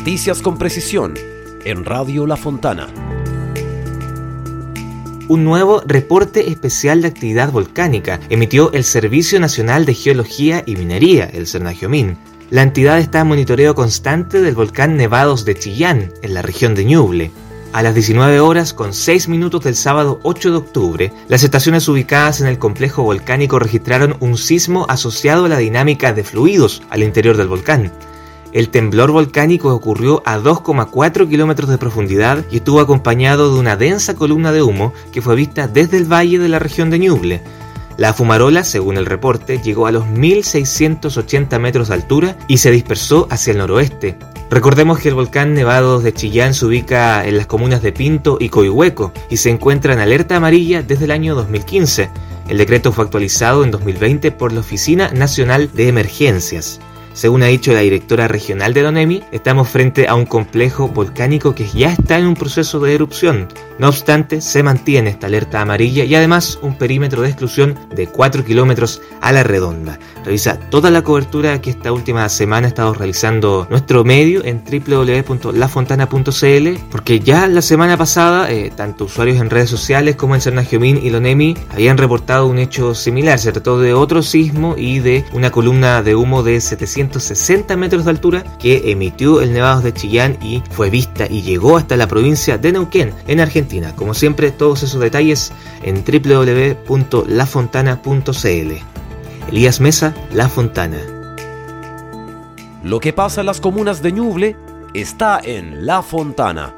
Noticias con precisión en Radio La Fontana. Un nuevo reporte especial de actividad volcánica emitió el Servicio Nacional de Geología y Minería, el CERNAGIOMIN. La entidad está en monitoreo constante del volcán Nevados de Chillán, en la región de Ñuble. A las 19 horas con 6 minutos del sábado 8 de octubre, las estaciones ubicadas en el complejo volcánico registraron un sismo asociado a la dinámica de fluidos al interior del volcán. El temblor volcánico ocurrió a 2,4 kilómetros de profundidad y estuvo acompañado de una densa columna de humo que fue vista desde el valle de la región de Ñuble. La fumarola, según el reporte, llegó a los 1.680 metros de altura y se dispersó hacia el noroeste. Recordemos que el volcán Nevados de Chillán se ubica en las comunas de Pinto y Coihueco y se encuentra en alerta amarilla desde el año 2015. El decreto fue actualizado en 2020 por la Oficina Nacional de Emergencias. Según ha dicho la directora regional de Donemi, estamos frente a un complejo volcánico que ya está en un proceso de erupción. No obstante, se mantiene esta alerta amarilla y además un perímetro de exclusión de 4 kilómetros a la redonda. Revisa toda la cobertura que esta última semana ha estado realizando nuestro medio en www.lafontana.cl porque ya la semana pasada, eh, tanto usuarios en redes sociales como en Cernagiomín y Lonemi habían reportado un hecho similar. Se trató de otro sismo y de una columna de humo de 760 metros de altura que emitió el Nevados de Chillán y fue vista y llegó hasta la provincia de Neuquén, en Como siempre, todos esos detalles en www.lafontana.cl. Elías Mesa, La Fontana. Lo que pasa en las comunas de Ñuble está en La Fontana